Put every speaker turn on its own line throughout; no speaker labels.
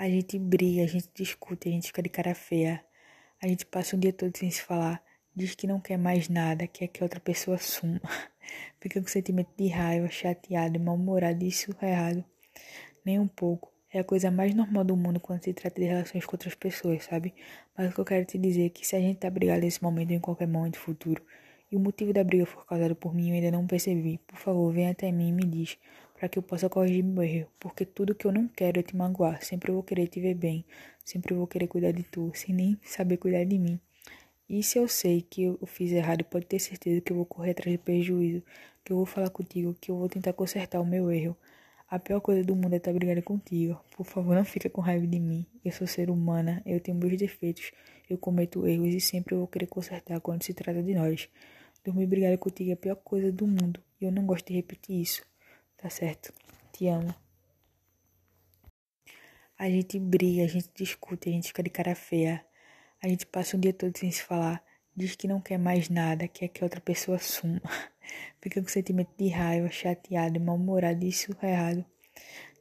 A gente briga, a gente discute, a gente fica de cara feia. A gente passa o dia todo sem se falar. Diz que não quer mais nada, quer que outra pessoa suma. Fica com sentimento de raiva, chateado, mal-humorado e surreado. Nem um pouco. É a coisa mais normal do mundo quando se trata de relações com outras pessoas, sabe? Mas o que eu quero te dizer é que se a gente tá brigado nesse momento ou em qualquer momento futuro, e o motivo da briga for causado por mim eu ainda não percebi, por favor, venha até mim e me diz para que eu possa corrigir meu erro, porque tudo que eu não quero é te magoar, sempre vou querer te ver bem, sempre vou querer cuidar de tu, sem nem saber cuidar de mim. E se eu sei que eu fiz errado, pode ter certeza que eu vou correr atrás de prejuízo, que eu vou falar contigo, que eu vou tentar consertar o meu erro. A pior coisa do mundo é estar brigando contigo. Por favor, não fica com raiva de mim. Eu sou ser humana, eu tenho meus defeitos, eu cometo erros e sempre vou querer consertar quando se trata de nós. Dormir brigado contigo é a pior coisa do mundo e eu não gosto de repetir isso. Tá certo. Te amo. A gente briga, a gente discute, a gente fica de cara feia. A gente passa o dia todo sem se falar. Diz que não quer mais nada, quer que a outra pessoa suma. Fica com sentimento de raiva, chateado, mal-humorado e surreado.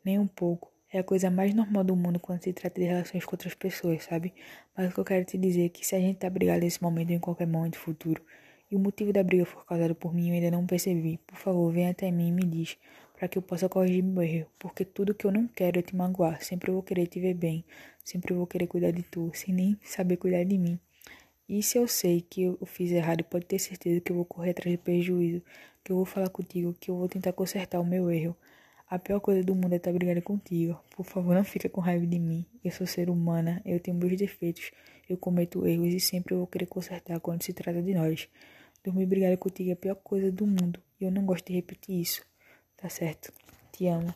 Nem um pouco. É a coisa mais normal do mundo quando se trata de relações com outras pessoas, sabe? Mas o que eu quero te dizer é que se a gente tá brigado nesse momento ou em qualquer momento futuro, e o motivo da briga for causado por mim eu ainda não percebi, por favor, venha até mim e me diz para que eu possa corrigir meu erro, porque tudo que eu não quero é te magoar, sempre vou querer te ver bem, sempre vou querer cuidar de tu, sem nem saber cuidar de mim. E se eu sei que eu fiz errado, pode ter certeza que eu vou correr atrás de prejuízo, que eu vou falar contigo, que eu vou tentar consertar o meu erro. A pior coisa do mundo é estar brigando contigo. Por favor, não fica com raiva de mim. Eu sou ser humana, eu tenho meus defeitos, eu cometo erros e sempre vou querer consertar quando se trata de nós. Dormir brigado contigo é a pior coisa do mundo e eu não gosto de repetir isso. Tá certo. Te amo.